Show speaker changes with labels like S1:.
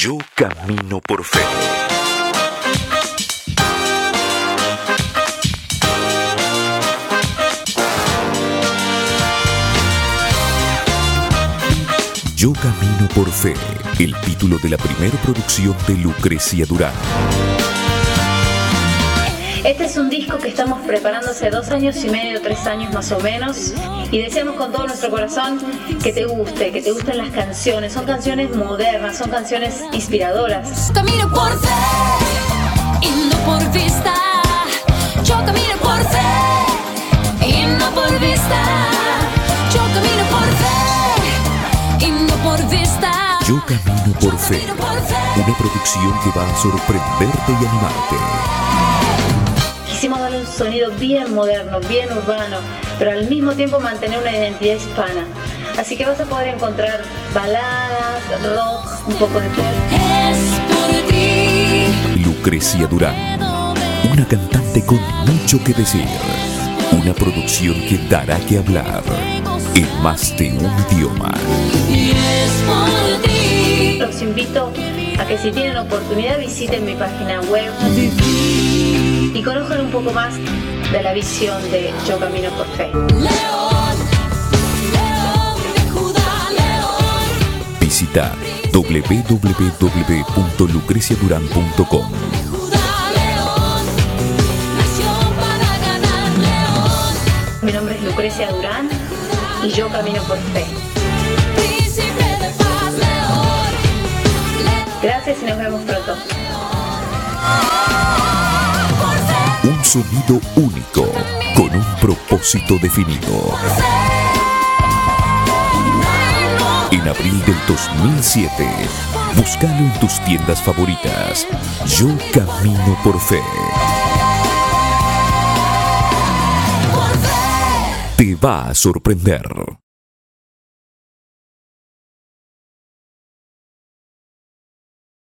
S1: Yo camino por fe. Yo camino por fe, el título de la primera producción de Lucrecia Durán.
S2: Este es un disco que estamos preparando hace dos años y medio, tres años más o menos, y deseamos con todo nuestro corazón que te guste, que te gusten las canciones. Son canciones modernas, son canciones inspiradoras.
S3: Camino por fe y no por vista. Yo camino por fe y no por vista. Yo camino por fe y no por vista.
S1: Yo camino por fe, una producción que va a sorprenderte y animarte.
S2: Sonido bien moderno, bien urbano, pero al mismo tiempo mantener una identidad hispana. Así que vas a poder encontrar baladas, rock, un poco de pop.
S3: Es por ti.
S1: Lucrecia Durán, una cantante con mucho que decir. Una producción que dará que hablar en más de un idioma.
S3: Y es por ti.
S2: Los invito a que si tienen oportunidad visiten mi página web y conozcan un poco más de la visión de Yo Camino por Fe.
S3: León, león de Judá, león.
S1: Visita
S3: león.
S2: Mi nombre es Lucrecia Durán y Yo Camino por Fe.
S3: Príncipe de paz, león.
S2: Gracias y nos vemos pronto.
S1: Sonido único, con un propósito definido. En abril del 2007, búscalo en tus tiendas favoritas. Yo camino
S3: por fe.
S1: Te va a sorprender.